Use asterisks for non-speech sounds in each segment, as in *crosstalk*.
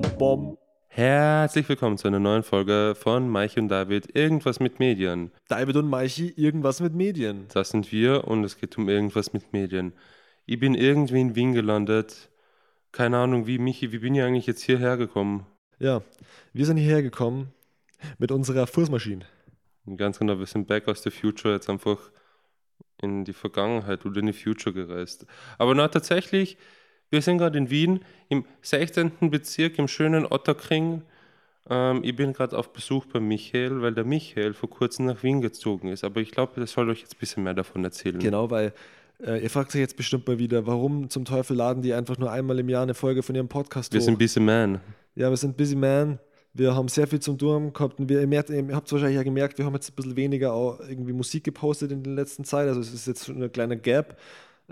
bom, bom. Herzlich willkommen zu einer neuen Folge von Maichi und David. Irgendwas mit Medien. David und Maichi, irgendwas mit Medien. Das sind wir und es geht um irgendwas mit Medien. Ich bin irgendwie in Wien gelandet. Keine Ahnung, wie Michi, wie bin ich eigentlich jetzt hierher gekommen? Ja, wir sind hierher gekommen mit unserer Fußmaschine. Ganz genau, wir sind back aus the future jetzt einfach in die Vergangenheit oder in die Future gereist. Aber na, tatsächlich, wir sind gerade in Wien im 16. Bezirk im schönen Otterkring. Ähm, ich bin gerade auf Besuch bei Michael, weil der Michael vor kurzem nach Wien gezogen ist. Aber ich glaube, das soll euch jetzt ein bisschen mehr davon erzählen. Genau, weil äh, ihr fragt euch jetzt bestimmt mal wieder, warum zum Teufel laden die einfach nur einmal im Jahr eine Folge von ihrem Podcast Wir hoch? sind Busy Man. Ja, wir sind Busy Man. Wir haben sehr viel zum Tun gehabt und wir, ihr, habt es wahrscheinlich ja gemerkt, wir haben jetzt ein bisschen weniger irgendwie Musik gepostet in der letzten Zeit. Also es ist jetzt schon ein kleiner Gap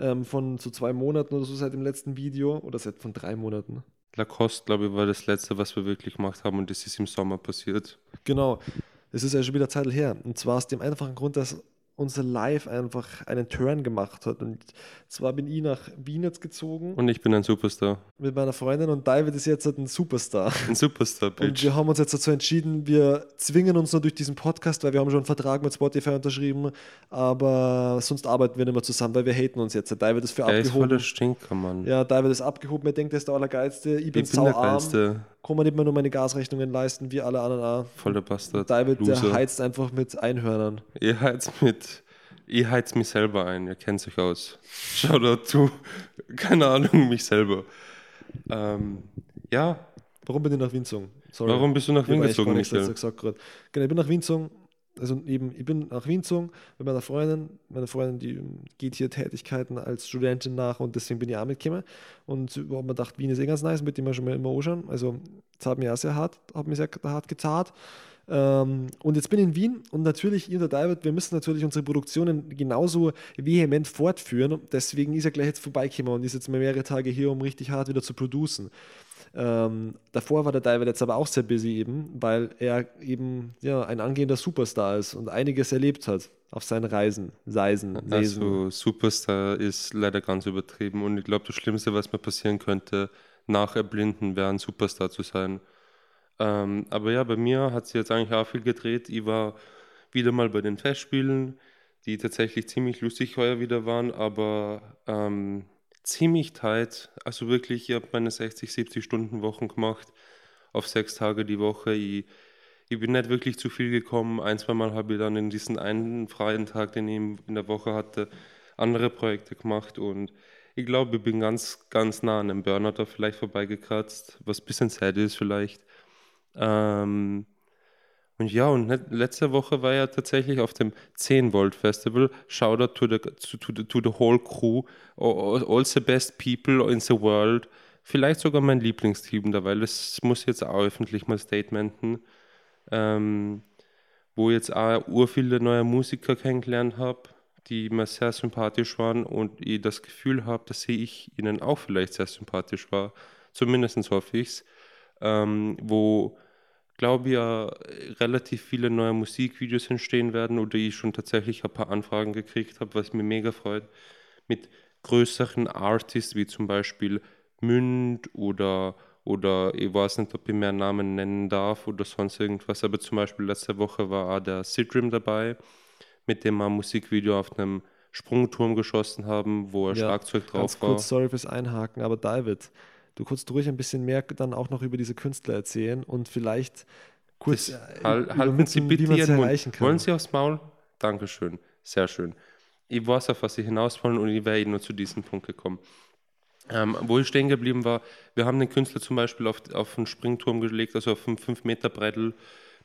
ähm, von so zwei Monaten oder so seit dem letzten Video oder seit von drei Monaten. Lacoste, glaube ich, war das letzte, was wir wirklich gemacht haben und das ist im Sommer passiert. Genau. Es ist ja schon wieder Zeit her. Und zwar aus dem einfachen Grund, dass unser Live einfach einen Turn gemacht hat. Und zwar bin ich nach Wien jetzt gezogen Und ich bin ein Superstar. mit meiner Freundin und David ist jetzt halt ein Superstar. Ein Superstar, *laughs* Und Bitch. wir haben uns jetzt dazu entschieden, wir zwingen uns nur durch diesen Podcast, weil wir haben schon einen Vertrag mit Spotify unterschrieben, aber sonst arbeiten wir nicht mehr zusammen, weil wir haten uns jetzt. David ist für Er ist voll der abgehoben. Stinker, Mann. Ja, David ist abgehoben, er denkt, er ist der Allergeilste. Ich bin, ich bin der Geilste. Kann mir nicht mehr nur meine Gasrechnungen leisten, wie alle anderen auch. Voll der Bastard. David, der Loser. heizt einfach mit Einhörnern. Ihr heizt mit. Ihr heizt mich selber ein, ihr kennt euch aus. Shoutout zu, keine Ahnung, mich selber. Ähm, ja, Warum bin ich nach Wien gezogen? Sorry. warum bist du nach Ich Wien gezogen, Michael? gesagt gerade. Genau, ich bin nach Wien gezogen. Also eben, ich bin nach Wien gezogen mit meiner Freundin. Meine Freundin, die ähm, geht hier Tätigkeiten als Studentin nach und deswegen bin ich auch mitgekommen. Und habe mir gedacht, Wien ist eh ganz nice, mit dem wir schon mal immer anschauen. Also, es hat mir auch sehr hart, hat mir sehr hart getat. Ähm, und jetzt bin ich in Wien und natürlich, ihr und der David, wir müssen natürlich unsere Produktionen genauso vehement fortführen. Deswegen ist er gleich jetzt vorbeigekommen und ist jetzt mal mehrere Tage hier, um richtig hart wieder zu producen. Ähm, davor war der David jetzt aber auch sehr busy eben, weil er eben ja, ein angehender Superstar ist und einiges erlebt hat auf seinen Reisen, Seisen, Sesen. Also, Superstar ist leider ganz übertrieben und ich glaube, das Schlimmste, was mir passieren könnte, nach Erblinden, wäre ein Superstar zu sein. Ähm, aber ja, bei mir hat sich jetzt eigentlich auch viel gedreht. Ich war wieder mal bei den Festspielen, die tatsächlich ziemlich lustig heuer wieder waren, aber ähm, ziemlich tight. Also wirklich, ich habe meine 60, 70 Stunden Wochen gemacht, auf sechs Tage die Woche. Ich, ich bin nicht wirklich zu viel gekommen. Ein, zwei Mal habe ich dann in diesen einen freien Tag, den ich in der Woche hatte, andere Projekte gemacht und ich glaube, ich bin ganz, ganz nah an einem Burnout da vielleicht vorbeigekratzt, was ein bisschen sad ist vielleicht. Ähm, und ja, und letzte Woche war ja tatsächlich auf dem 10 Volt Festival. Shoutout to the, to, the, to the whole crew, all, the best people in the world. Vielleicht sogar mein Lieblingsteam da, weil das muss jetzt auch öffentlich mal statementen. Ähm, wo jetzt auch ur viele neue Musiker kennengelernt habe, die mir sehr sympathisch waren und ich das Gefühl habe, dass ich ihnen auch vielleicht sehr sympathisch war. Zumindest hoffe ich es. Ähm, wo glaube ja relativ viele neue Musikvideos entstehen werden oder ich schon tatsächlich ein paar Anfragen gekriegt habe, was mir mega freut, mit größeren Artists wie zum Beispiel Münd oder, oder ich weiß nicht, ob ich mehr Namen nennen darf oder sonst irgendwas, aber zum Beispiel letzte Woche war auch der Sidrim dabei, mit dem wir ein Musikvideo auf einem Sprungturm geschossen haben, wo ein Ja, Schlagzeug Ganz drauf war. kurz, sorry fürs Einhaken, aber David, du kannst ruhig ein bisschen mehr dann auch noch über diese Künstler erzählen und vielleicht kurz Das, äh, hal- halten Sie wie bitte sie Ihren erreichen Mund. kann. Wollen Sie aufs Maul? Dankeschön. Sehr schön. Ich weiß, auf was Sie hinaus wollen und ich wäre eh nur zu diesem Punkt gekommen. Ähm, wo ich stehen geblieben war, wir haben den Künstler zum Beispiel auf, auf einen Springturm gelegt, also auf einen 5 Meter Breitel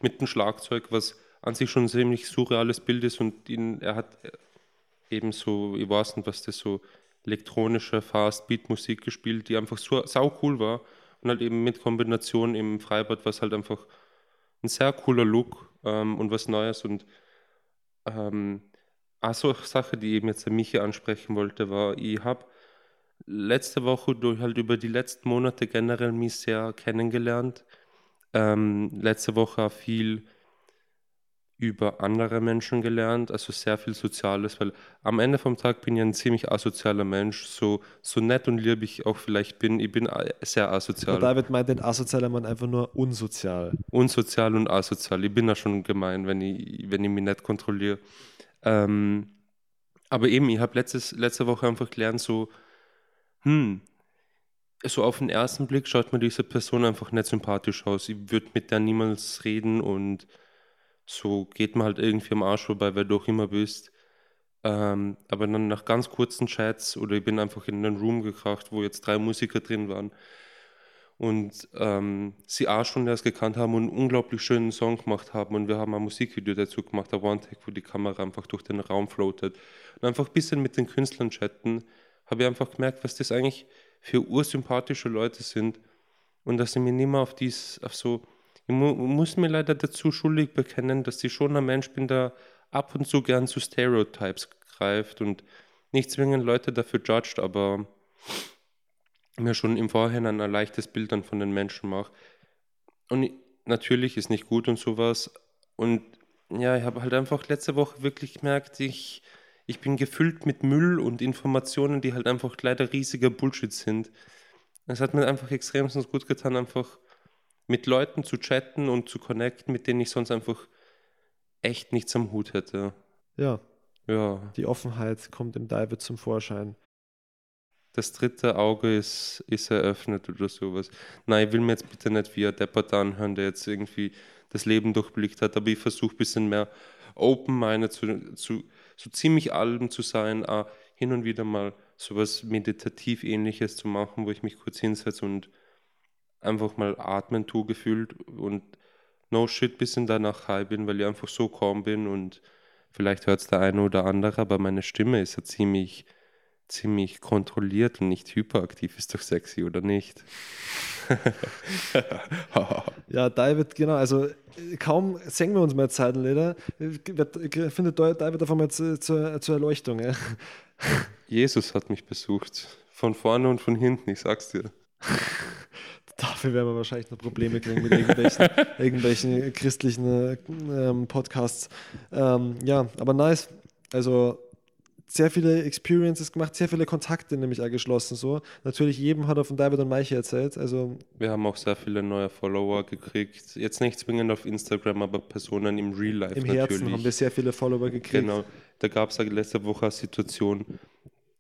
mit einem Schlagzeug, was an sich schon ein ziemlich surreales Bild ist und ihn, er hat eben so, ich weiß nicht, was das so elektronische Fast-Beat-Musik gespielt, die einfach so sau cool war und halt eben mit Kombination im Freibad, was halt einfach ein sehr cooler Look ähm, und was Neues und ähm, also Sache, die eben jetzt der Michi ansprechen wollte, war, ich habe letzte Woche durch halt über die letzten Monate generell mich sehr kennengelernt. Ähm, letzte Woche auch viel über andere Menschen gelernt, also sehr viel Soziales, weil am Ende vom Tag bin ich ein ziemlich asozialer Mensch, so, so nett und lieb ich auch vielleicht bin, ich bin sehr asozial. Aber David meint den asozialer Mann einfach nur unsozial. Unsozial und asozial, ich bin da schon gemein, wenn ich, wenn ich mich nicht kontrolliere. Ähm, aber eben, ich habe letzte Woche einfach gelernt, so, hm, so auf den ersten Blick schaut mir diese Person einfach nicht sympathisch aus. Ich würde mit der niemals reden und so geht man halt irgendwie am Arsch vorbei, wer du auch immer bist. Ähm, aber dann nach ganz kurzen Chats oder ich bin einfach in einen Room gekracht, wo jetzt drei Musiker drin waren und ähm, sie auch schon erst gekannt haben und einen unglaublich schönen Song gemacht haben und wir haben ein Musikvideo dazu gemacht, ein One-Take, wo die Kamera einfach durch den Raum floatet und einfach ein bisschen mit den Künstlern chatten, habe ich einfach gemerkt, was das eigentlich für ursympathische Leute sind und dass sie mir nicht mehr auf dies, auf so ich mu muss mir leider dazu schuldig bekennen, dass ich schon ein Mensch bin, der ab und zu gern zu Stereotypes greift und nicht zwingend Leute dafür judgt, aber mir schon im Vorhinein ein leichtes Bild dann von den Menschen mache. Und natürlich ist nicht gut und sowas. Und ja, ich habe halt einfach letzte Woche wirklich gemerkt, ich, ich bin gefüllt mit Müll und Informationen, die halt einfach leider riesiger Bullshit sind. Es hat mir einfach extrem gut getan, einfach mit Leuten zu chatten und zu connecten, mit denen ich sonst einfach echt nichts am Hut hätte. Ja. Ja. Die Offenheit kommt im David zum Vorschein. Das dritte Auge ist, ist eröffnet oder sowas. Nein, ich will mir jetzt bitte nicht wie ein Deppert anhören, der jetzt irgendwie das Leben durchblickt hat, aber ich versuche ein bisschen mehr open-minded zu, zu so ziemlich allem zu sein, hin und wieder mal sowas meditativ ähnliches zu machen, wo ich mich kurz hinsetze und einfach mal atmen tue gefühlt und no shit bisschen danach high bin, weil ich einfach so kaum bin und vielleicht hört es der eine oder andere, aber meine Stimme ist ja ziemlich, ziemlich kontrolliert und nicht hyperaktiv. Ist doch sexy, oder nicht? *laughs* ja, David, genau, also kaum singen wir uns mehr Zeitenleder, findet David auf einmal zur, zur, zur Erleuchtung. Ja. Jesus hat mich besucht. Von vorne und von hinten, ich sag's dir. *laughs* Dafür werden wir wahrscheinlich noch Probleme kriegen mit irgendwelchen, *laughs* irgendwelchen christlichen ähm, Podcasts. Ähm, ja, aber nice. Also sehr viele Experiences gemacht, sehr viele Kontakte nämlich auch geschlossen. So. Natürlich jedem hat er von David und Meiche erzählt. Also wir haben auch sehr viele neue Follower gekriegt. Jetzt nicht zwingend auf Instagram, aber Personen im Real Life. Im natürlich. Herzen haben wir sehr viele Follower gekriegt. Genau. Da gab es letzte Woche eine Situation,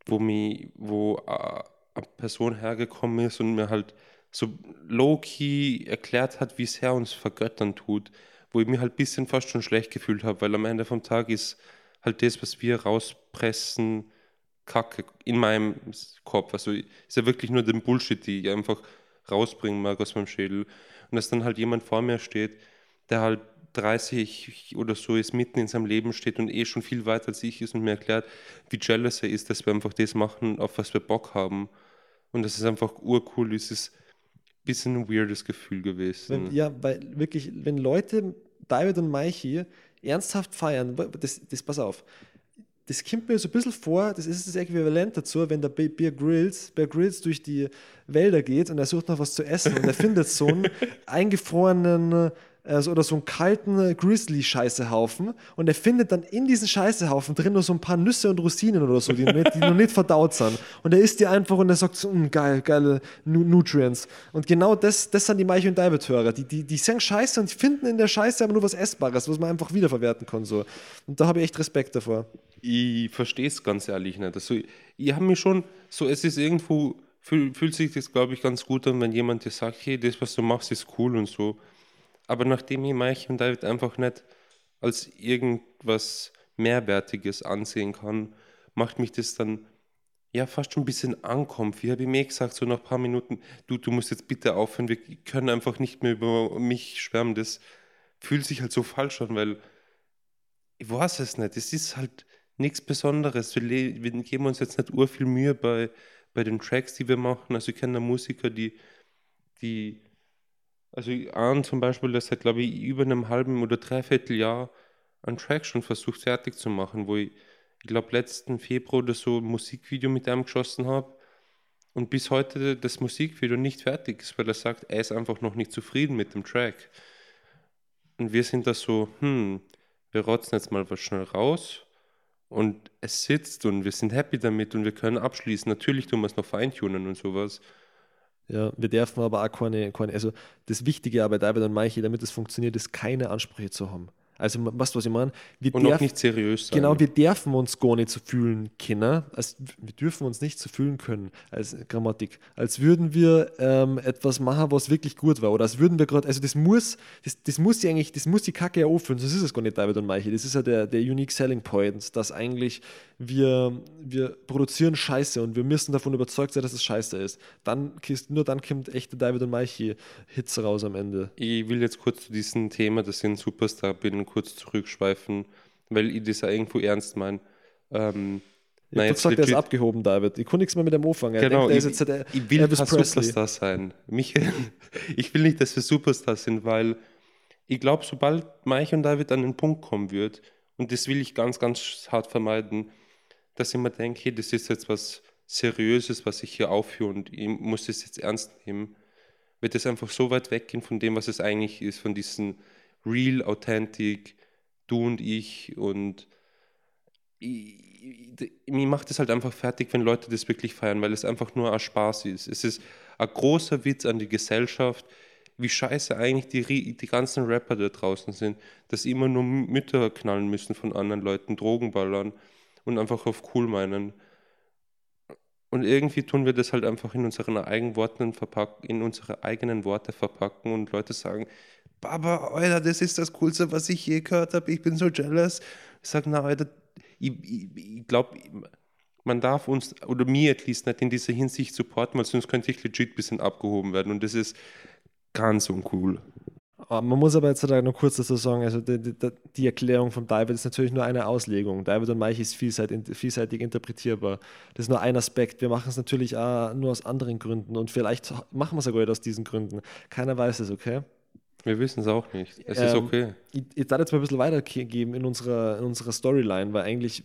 wo, mich, wo eine Person hergekommen ist und mir halt so low-key erklärt hat, wie es Herr uns vergöttern tut, wo ich mir halt ein bisschen fast schon schlecht gefühlt habe, weil am Ende vom Tag ist halt das, was wir rauspressen, Kacke in meinem Kopf. Also ist ja wirklich nur den Bullshit, die ich einfach rausbringen mag aus meinem Schädel. Und dass dann halt jemand vor mir steht, der halt 30 oder so ist, mitten in seinem Leben steht und eh schon viel weiter als ich ist und mir erklärt, wie jealous er ist, dass wir einfach das machen, auf was wir Bock haben. Und dass es einfach urcool ist, ist bisschen ein weirdes Gefühl gewesen. Wenn, ja, weil wirklich, wenn Leute David und Mike ernsthaft feiern, das, das pass auf, das kommt mir so ein bisschen vor, das ist das Äquivalent dazu, wenn der Bear Grylls, Bear Grylls durch die Wälder geht und er sucht noch was zu essen und er *laughs* findet so einen eingefrorenen also, oder so einen kalten äh, Grizzly-Scheißehaufen und er findet dann in diesen Scheißehaufen drin nur so ein paar Nüsse und Rosinen oder so, die, nicht, die noch nicht verdaut sind. Und er isst die einfach und er sagt so, mm, geil, geile Nutrients. Und genau das, das sind die Meiche und David-Hörer. Die, die, die sagen Scheiße und finden in der Scheiße aber nur was Essbares, was man einfach wiederverwerten kann. So. Und da habe ich echt Respekt davor. Ich verstehe es ganz ehrlich nicht. Also, ich habe mir schon, so es ist irgendwo, fühlt, fühlt sich das, glaube ich, ganz gut an, wenn jemand dir sagt, hey, das, was du machst, ist cool und so. Aber nachdem ich Mike und David einfach nicht als irgendwas Mehrwertiges ansehen kann, macht mich das dann ja fast schon ein bisschen ankommen. Wie habe ich mir gesagt, so nach ein paar Minuten, du, du musst jetzt bitte aufhören, wir können einfach nicht mehr über mich schwärmen. Das fühlt sich halt so falsch an, weil ich weiß es nicht. Es ist halt nichts Besonderes. Wir, wir geben uns jetzt nicht ur viel Mühe bei, bei den Tracks, die wir machen. Also ich kenne Musiker, die, die also Arne zum Beispiel, das hat, glaube ich, über einem halben oder dreiviertel Jahr einen Track schon versucht fertig zu machen, wo ich, ich glaube, letzten Februar oder so ein Musikvideo mit einem geschossen habe und bis heute das Musikvideo nicht fertig ist, weil er sagt, er ist einfach noch nicht zufrieden mit dem Track. Und wir sind da so, hm, wir rotzen jetzt mal was schnell raus und es sitzt und wir sind happy damit und wir können abschließen. Natürlich tun wir es noch feintunen und sowas. Ja, wir dürfen aber auch keine, keine also das Wichtige bei David und Michael, damit es funktioniert, ist keine Ansprüche zu haben. Also, weißt du, was ich meine? Wir Und auch nicht seriös sein. Genau, wir dürfen uns gar nicht so fühlen können, als, wir dürfen uns nicht so fühlen können als Grammatik, als würden wir ähm, etwas machen, was wirklich gut war. Oder als würden wir gerade, also das muss, das, das muss die eigentlich, das muss die Kacke ja auffüllen, sonst ist es gar nicht David und Michael. Das ist ja der, der Unique Selling Point, dass eigentlich wir, wir produzieren Scheiße und wir müssen davon überzeugt sein, dass es Scheiße ist. Dann, nur dann kommt echte David und Michael Hits raus am Ende. Ich will jetzt kurz zu diesem Thema, das in Superstar bin, kurz zurückschweifen, weil ich das ja irgendwo ernst meine. Ähm, ich habe gesagt, er ist abgehoben, David. Ich konnte nichts mehr mit dem anfangen. Genau, denkt, ich, der, ich, will Elvis kein Presley. Superstar sein. Michael, *laughs* ich will nicht, dass wir Superstar sind, weil ich glaube, sobald Mike und David an den Punkt kommen wird, und das will ich ganz, ganz hart vermeiden, dass ich mir denke, hey, das ist jetzt was Seriöses, was ich hier aufführe und ich muss das jetzt ernst nehmen, wird das einfach so weit weggehen von dem, was es eigentlich ist, von diesen real, authentic, du und ich und ich, mir macht es halt einfach fertig, wenn Leute das wirklich feiern, weil es einfach nur ein Spaß ist. Es ist ein großer Witz an die Gesellschaft, wie scheiße eigentlich die, die ganzen Rapper da draußen sind, dass sie immer nur Mütter knallen müssen von anderen Leuten, Drogen ballern und einfach auf cool meinen. Und irgendwie tun wir das halt einfach in unseren eigenen Worten verpacken, in unsere eigenen Worte verpacken und Leute sagen, Baba, Alter, das ist das Coolste, was ich je gehört habe, ich bin so jealous. Ich sage, na, Alter, ich, ich, ich glaube, man darf uns, oder mir at least nicht in dieser Hinsicht supporten, weil sonst könnte ich legit ein bisschen abgehoben werden und das ist ganz uncool. Ah, man muss aber jetzt noch kurz dazu sagen, also die, die, die, Erklärung von David ist natürlich nur eine Auslegung. David und Mike ist vielseitig, vielseitig interpretierbar. Das ist nur ein Aspekt. Wir machen es natürlich auch nur aus anderen Gründen und vielleicht machen wir es sogar aus diesen Gründen. Keiner weiß es, okay? Wir wissen es auch nicht. Es ähm, ist okay. Ich, ich darf jetzt mal ein bisschen weitergeben in unserer, in unserer Storyline, weil eigentlich,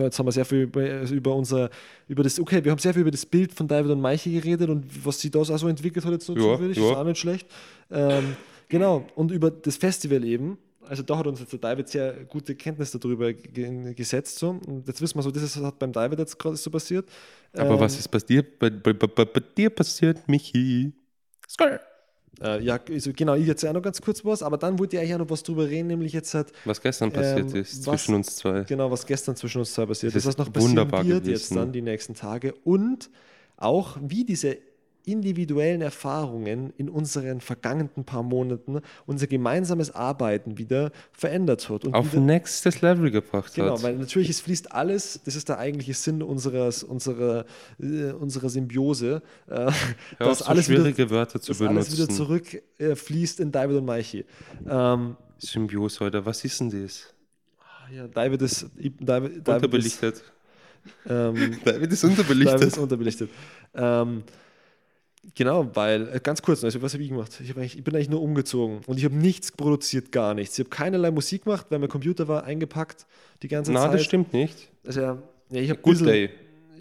jetzt haben wir sehr viel über, über unser, über das, okay, wir haben sehr viel über das Bild von David und Maiche geredet und was sie da so entwickelt hat, jetzt so ja, zufällig, ja. ist auch nicht schlecht. Ähm, genau, und über das Festival eben. Also da hat uns jetzt der David sehr gute Kenntnis darüber gesetzt. So. Und jetzt wissen wir so, das ist, hat beim David jetzt gerade so passiert. Aber ähm, was ist bei dir, bei, bei, bei, bei dir passiert, Michi? Skr. Äh, ja, also genau, ich jetzt auch noch ganz kurz was, aber dann wollte ich ja noch was drüber reden, nämlich jetzt halt. Was gestern passiert ähm, ist was, zwischen uns zwei. Genau, was gestern zwischen uns zwei passiert ist. Was noch passieren wird gewesen. jetzt dann die nächsten Tage und auch wie diese individuellen Erfahrungen in unseren vergangenen paar Monaten unser gemeinsames Arbeiten wieder verändert hat. Und Auf wieder, nächstes Level gebracht genau, hat. Genau, weil natürlich es fließt alles, das ist der eigentliche Sinn unseres, unserer, äh, unserer Symbiose, äh, dass, so alles, wieder, Wörter zu dass alles wieder zurückfließt äh, in David und Maichi. Ähm, Symbiose, oder was ist denn das? Ah, ja, David ist, David, David unterbelichtet. Ist, ähm, *laughs* David ist unterbelichtet. David ist unterbelichtet. Ähm, Genau, weil, äh, ganz kurz, also was habe ich gemacht? Ich, hab ich bin eigentlich nur umgezogen und ich habe nichts produziert, gar nichts. Ich habe keinerlei Musik gemacht, weil mein Computer war eingepackt die ganze Na, Zeit. Na, das stimmt nicht. Also ja, ich habe Good bisschen, Day.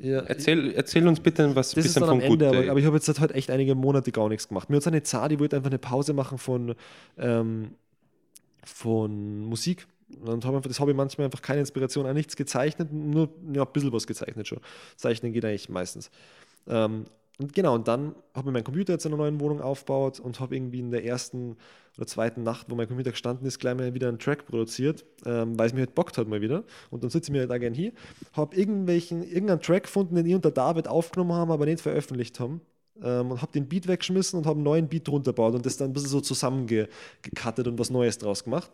Ja, erzähl, erzähl uns bitte was das bisschen ist dann am Ende, aber, aber, ich habe jetzt halt echt einige Monate gar nichts gemacht. Mir hat eine Zart, die wollte einfach eine Pause machen von, ähm, von Musik. Und habe einfach, das habe ich manchmal einfach keine Inspiration an nichts gezeichnet, nur ja, ein bisschen was gezeichnet schon. Zeichnen geht eigentlich meistens. Ähm, und genau, und dann habe ich meinen Computer jetzt in einer neuen Wohnung aufgebaut und habe irgendwie in der ersten oder zweiten Nacht, wo mein Computer gestanden ist, gleich mal wieder einen Track produziert, ähm, weil es mir halt bockt hat mal wieder. Und dann sitze ich mir halt da gerne hier, habe irgendwelchen, irgendeinen Track gefunden, den ich und der David aufgenommen haben, aber nicht veröffentlicht haben. Ähm, und habe den Beat weggeschmissen und habe einen neuen Beat drunter gebaut und das dann ein bisschen so zusammengekattet und was Neues draus gemacht.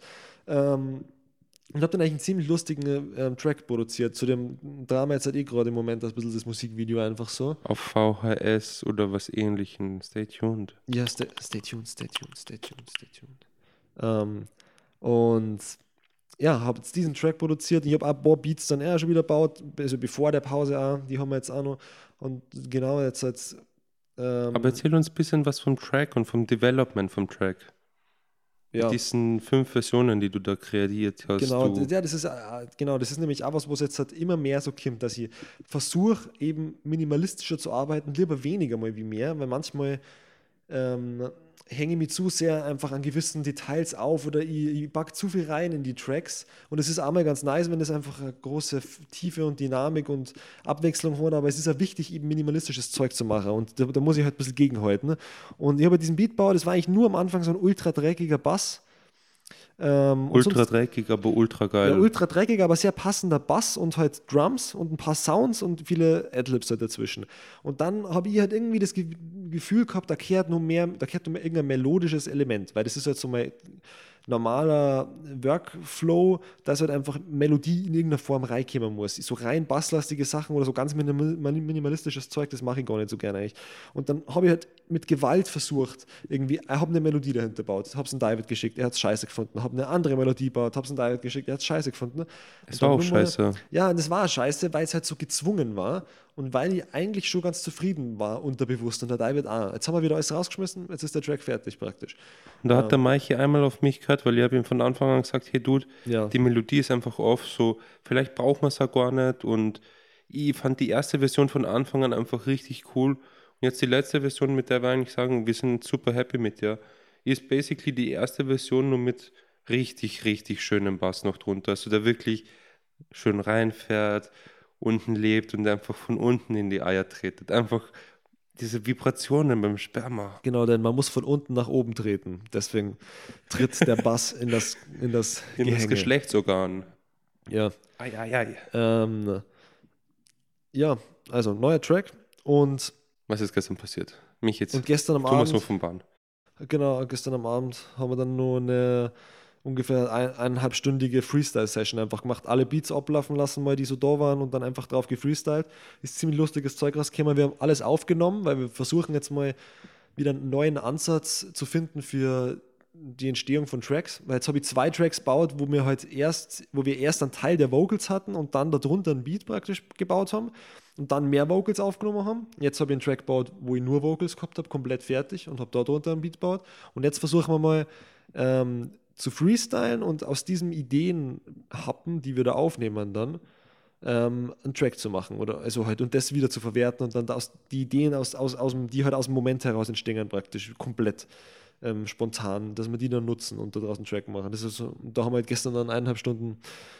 Ähm, und habe dann eigentlich einen ziemlich lustigen ähm, Track produziert. Zu dem Drama jetzt halt eh gerade im Moment das bisschen das Musikvideo einfach so. Auf VHS oder was ähnlichem. Stay tuned. Ja, stay, stay tuned, stay tuned, stay tuned, stay tuned. Ähm, und ja, habe jetzt diesen Track produziert. Ich habe ein paar Beats dann eher schon wieder gebaut, also bevor der Pause auch. Die haben wir jetzt auch noch. Und genau jetzt als. Ähm, Aber erzähl uns ein bisschen was vom Track und vom Development vom Track. Ja. Mit diesen fünf Versionen, die du da kreiert hast. Genau, ja, das ist, äh, genau, das ist nämlich auch was, was jetzt halt immer mehr so kommt, dass ich versuche, eben minimalistischer zu arbeiten, lieber weniger mal wie mehr, weil manchmal ähm, hänge mich zu sehr einfach an gewissen Details auf oder ich, ich packe zu viel rein in die Tracks. Und es ist einmal ganz nice, wenn es einfach eine große Tiefe und Dynamik und Abwechslung hat, aber es ist ja wichtig, eben minimalistisches Zeug zu machen. Und da, da muss ich halt ein bisschen gegenhalten. Und ich habe diesen Beatbau, das war eigentlich nur am Anfang so ein ultra dreckiger Bass ähm, ultra dreckig, aber ultra geil. Ja, ultra dreckig, aber sehr passender Bass und halt Drums und ein paar Sounds und viele Adlibs halt dazwischen. Und dann habe ich halt irgendwie das Ge Gefühl gehabt, da kehrt nur mehr, da kehrt nur mehr irgendein melodisches Element, weil das ist halt so mein normaler Workflow, dass halt einfach Melodie in irgendeiner Form reinkommen muss. So rein basslastige Sachen oder so ganz minimalistisches Zeug, das mache ich gar nicht so gerne eigentlich. Und dann habe ich halt mit Gewalt versucht, irgendwie, ich habe eine Melodie dahinter gebaut, habe es an David geschickt, er hat es scheiße gefunden, habe eine andere Melodie gebaut, habe es an David geschickt, er hat es scheiße gefunden. Es war auch scheiße. Mal, ja, und das war scheiße, weil es halt so gezwungen war und weil ich eigentlich schon ganz zufrieden war, unterbewusst, und der David auch. Jetzt haben wir wieder alles rausgeschmissen, jetzt ist der Track fertig praktisch. Und da ähm, hat der Maiche einmal auf mich gehört, weil ich habe ihm von Anfang an gesagt, hey Dude, ja. die Melodie ist einfach off, so vielleicht braucht man es auch gar nicht und ich fand die erste Version von Anfang an einfach richtig cool. Jetzt die letzte Version, mit der wir eigentlich sagen, wir sind super happy mit der, ist basically die erste Version nur mit richtig, richtig schönem Bass noch drunter. Also der wirklich schön reinfährt, unten lebt und einfach von unten in die Eier tretet. Einfach diese Vibrationen beim Sperma. Genau, denn man muss von unten nach oben treten. Deswegen tritt der Bass in das in das, in das Geschlechtsorgan. Ja. Ei, ei, ei. Ähm, ja, also neuer Track und was ist gestern passiert? Mich jetzt. Und gestern am Thomas Abend. Thomas Bahn. Genau, gestern am Abend haben wir dann nur eine ungefähr ein, eineinhalbstündige Freestyle-Session einfach gemacht. Alle Beats ablaufen lassen, mal die so da waren und dann einfach drauf gefreestylt. Ist ziemlich lustiges Zeug rausgekommen. Wir haben alles aufgenommen, weil wir versuchen jetzt mal wieder einen neuen Ansatz zu finden für die Entstehung von Tracks, weil jetzt habe ich zwei Tracks gebaut, wo wir halt erst, wo wir erst einen Teil der Vocals hatten und dann darunter ein Beat praktisch gebaut haben und dann mehr Vocals aufgenommen haben. Jetzt habe ich einen Track gebaut, wo ich nur Vocals gehabt habe, komplett fertig und habe da drunter einen Beat gebaut. Und jetzt versuchen wir mal ähm, zu freestylen und aus diesen Ideen happen, die wir da aufnehmen dann, ähm, einen Track zu machen oder also halt und das wieder zu verwerten und dann aus, die Ideen aus, aus, aus dem, die halt aus dem Moment heraus entstehen praktisch komplett ähm, spontan, dass wir die dann nutzen und daraus einen Track machen. Das ist so, da haben wir halt gestern dann eineinhalb Stunden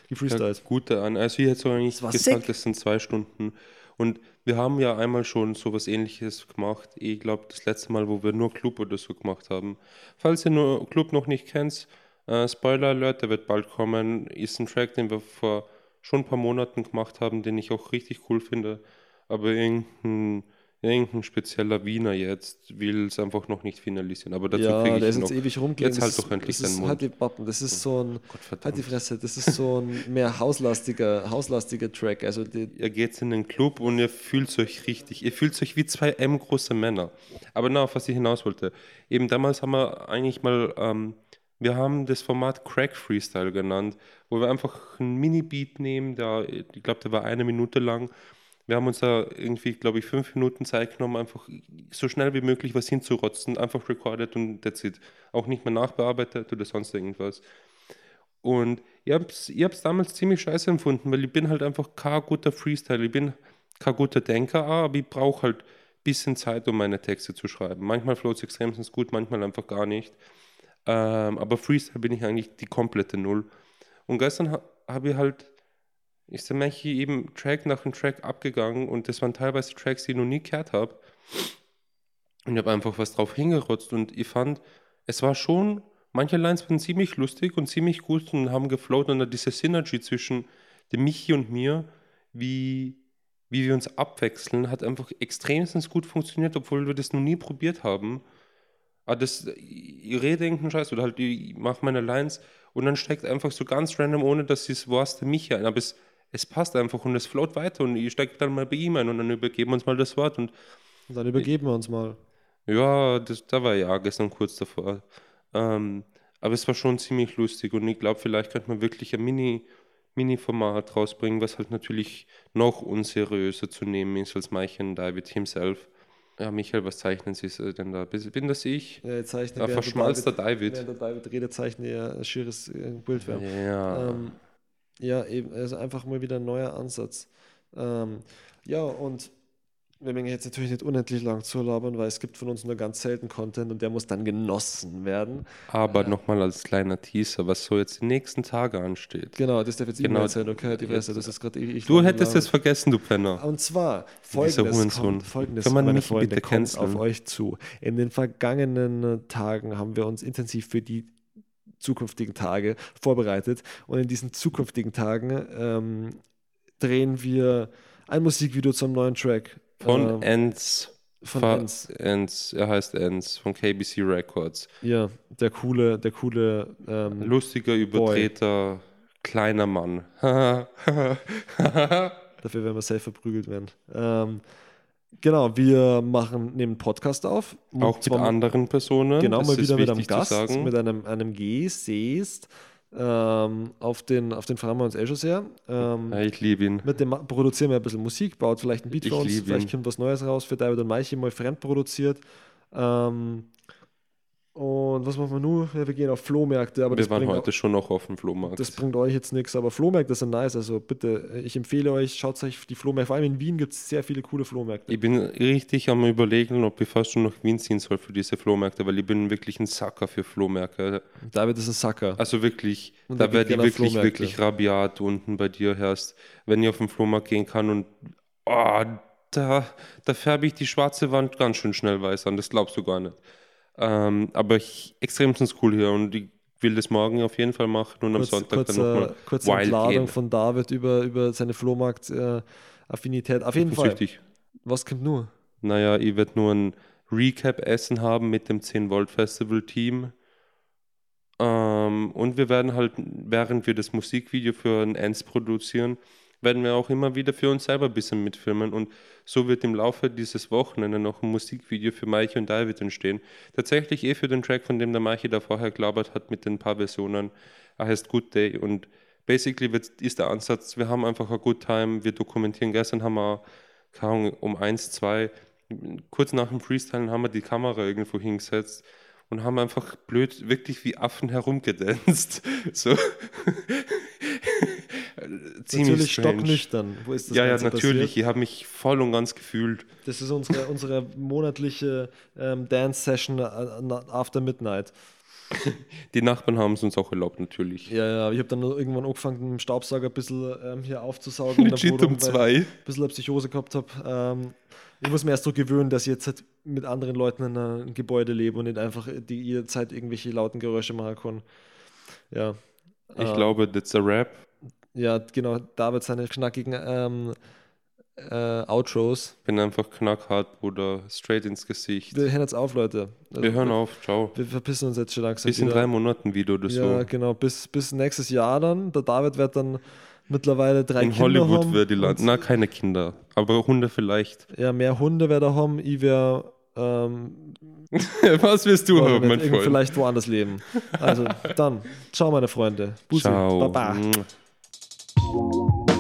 gefreestylt. Ja, gut. Also ich hätte so eigentlich das gesagt, sick. das sind zwei Stunden. Und wir haben ja einmal schon so was ähnliches gemacht. Ich glaube, das letzte Mal, wo wir nur Club oder so gemacht haben. Falls ihr nur Club noch nicht kennt, äh, Spoiler Alert, der wird bald kommen. Ist ein Track, den wir vor schon ein paar Monaten gemacht haben, den ich auch richtig cool finde. Aber irgendein, irgendein spezieller Wiener jetzt will es einfach noch nicht finalisieren. Aber dazu ja, kriege ich der ist noch, jetzt ewig rumgelegen. Jetzt halt doch endlich seinen Mund. Halt die Pappen. Das ist so ein, Gott, halt die Fresse, das ist so ein mehr hauslastiger, hauslastiger Track. Also ihr geht in den Club und ihr fühlt euch richtig, ihr fühlt euch wie zwei M große Männer. Aber na, auf was ich hinaus wollte. Eben damals haben wir eigentlich mal ähm, wir haben das Format Crack Freestyle genannt, wo wir einfach einen Mini-Beat nehmen, der, ich glaube, der war eine Minute lang. Wir haben uns da irgendwie, glaube ich, fünf Minuten Zeit genommen, einfach so schnell wie möglich was hinzurotzen, einfach recorded und that's it. Auch nicht mehr nachbearbeitet oder sonst irgendwas. Und ich habe es ich damals ziemlich scheiße empfunden, weil ich bin halt einfach kein guter Freestyle. Ich bin kein guter Denker, aber ich brauche halt ein bisschen Zeit, um meine Texte zu schreiben. Manchmal float es extrem gut, manchmal einfach gar nicht. Ähm, aber Freestyle bin ich eigentlich die komplette Null. Und gestern ha habe ich halt, ist der Mensch eben Track nach dem Track abgegangen und das waren teilweise Tracks, die ich noch nie gehört habe. Und ich habe einfach was drauf hingerotzt und ich fand, es war schon, manche Lines waren ziemlich lustig und ziemlich gut und haben geflowt und diese Synergy zwischen dem Michi und mir, wie, wie wir uns abwechseln, hat einfach extremstens gut funktioniert, obwohl wir das noch nie probiert haben. Aber ah, das, ich rede irgendeinen Scheiß oder halt, ich mache meine Lines und dann steckt einfach so ganz random, ohne dass es was der mich ein. Aber es, es passt einfach und es float weiter und ich stecke dann mal bei ihm ein und dann übergeben wir uns mal das Wort. Und, und dann übergeben wir uns mal. Ja, das, da war ja gestern kurz davor. Ähm, aber es war schon ziemlich lustig und ich glaube, vielleicht könnte man wirklich ein Mini, Mini-Format rausbringen, was halt natürlich noch unseriöser zu nehmen ist als Meichen David himself. Ja, Michael, was zeichnen Sie denn da? Bin das ich? Ja, zeichne, da verschmalzt der David. Während der David redet, zeichne er ein schieres äh, Bild. Ja. Ähm, ja, eben, also einfach mal wieder ein neuer Ansatz. Ähm, ja, und wir werden jetzt natürlich nicht unendlich lang zu labern, weil es gibt von uns nur ganz selten Content und der muss dann genossen werden. Aber nochmal als kleiner Teaser, was so jetzt die nächsten Tage ansteht. Genau, das darf jetzt Genau. genau. sein, okay, die Fresse, das ist gerade ich Du hättest es vergessen, du Penner. Und zwar folgendes, kommt, folgendes Kann man meine mich Freunde, bitte kommt auf euch zu. In den vergangenen äh, Tagen haben wir uns intensiv für die zukünftigen Tage vorbereitet und in diesen zukünftigen Tagen ähm, drehen wir ein Musikvideo zum neuen Track Von ähm, Ends. von Fa- Enz. Ends. Er heißt Ends von KBC Records. Ja, der coole, der coole ähm, Lustiger, überdrehter, kleiner Mann. *laughs* Dafür werden wir safe verprügelt werden. Ähm, genau, wir machen, nehmen einen Podcast auf. Auch mit anderen Personen. Genau, das mal wieder mit einem Gast, mit einem, einem Gesäst ähm, auf den, auf den fahren wir uns eh schon sehr. Ähm, Ja, ich liebe ihn. Mit dem produzieren wir ein bisschen Musik, baut vielleicht ein Beat Ich für uns, vielleicht ihn. kommt was Neues raus für David und Maichi, mal fremd produziert. Ähm, und was machen wir nun? Ja, wir gehen auf Flohmärkte, aber Wir das waren bringt, heute schon noch auf dem Flohmarkt. das bringt euch jetzt nichts, aber Flohmärkte sind nice, also bitte, ich empfehle euch, schaut euch die Flohmärkte, vor allem in Wien gibt es sehr viele coole Flohmärkte. Ich bin richtig am überlegen, ob ich fast schon nach Wien ziehen soll für diese Flohmärkte, weil ich bin wirklich ein Sacker für Flohmärkte. David ist ein Sacker. Also wirklich, Und da er werde ich wirklich, wirklich rabiat unten bei dir herrst, wenn ich auf den Flohmarkt gehen kann und oh, da, da färbe ich die schwarze Wand ganz schön schnell weiß an, das glaubst du gar nicht. Ähm, aber ich, extremstens cool hier und ich will das morgen auf jeden Fall machen und am Kurz, Sonntag dann kurze, nochmal kurze Entladung von David über, über seine Flohmarkt-Affinität. Auf jeden Fall. Süchtig. Was kommt nur? Naja, ich werde nur ein Recap-Essen haben mit dem 10-Volt-Festival-Team. Ähm, und wir werden halt, während wir das Musikvideo für ein Ends produzieren, werden wir auch immer wieder für uns selber ein bisschen mitfilmen. Und so wird im Laufe dieses Wochenende noch ein Musikvideo für Maiche und David entstehen. Tatsächlich eh für den Track, von dem der Maiche da vorher gelabert hat, mit den paar Versionen. Er heißt Good Day. Und basically wird, ist der Ansatz, wir haben einfach eine Good Time, wir dokumentieren. Gestern haben wir, keine um eins, zwei, kurz nach dem Freestylen haben wir die Kamera irgendwo hingesetzt und haben einfach blöd, wirklich wie Affen herumgedanzt. *laughs* So. Ziemlich Natürlich strange. stocknüchtern. Wo ist das Ja, ja, natürlich. Passiert? Ich habe mich voll und ganz gefühlt. Das ist unsere, *laughs* unsere monatliche ähm, Dance-Session äh, after Midnight. Die Nachbarn haben es uns auch erlaubt, natürlich. Ja, ja, ich habe dann irgendwann angefangen, mit dem Staubsauger ein bisschen ähm, hier aufzusaugen. Legit Wohnung, um zwei. ein bisschen eine Psychose gehabt habe. Ähm, ich muss mir erst so gewöhnen, dass ich jetzt halt mit anderen Leuten in einem Gebäude lebe und nicht einfach die jederzeit irgendwelche lauten Geräusche machen kann. Ja. Ich Äh, glaube, that's a rap. Ja, genau, David seine knackigen ähm, äh, Outros. Bin einfach knackhart, Bruder. Straight ins Gesicht. Wir hören jetzt auf, Leute. Also, Wir hören auf. Ciao. Wir verpissen uns jetzt schon langsam. Bis in wieder. drei Monaten wieder oder Ja, so. genau. Bis, bis nächstes Jahr dann. Der David wird dann mittlerweile drei In Kinder Hollywood haben. wird die landen. Und- Na, keine Kinder. Aber Hunde vielleicht. *laughs* Ja, mehr Hunde wird er haben. Ich werde ähm, *laughs* Was wirst du haben, mein Freund? vielleicht woanders leben. Also dann, ciao meine Freunde. Bussi, Ciao. Baba. Thank you.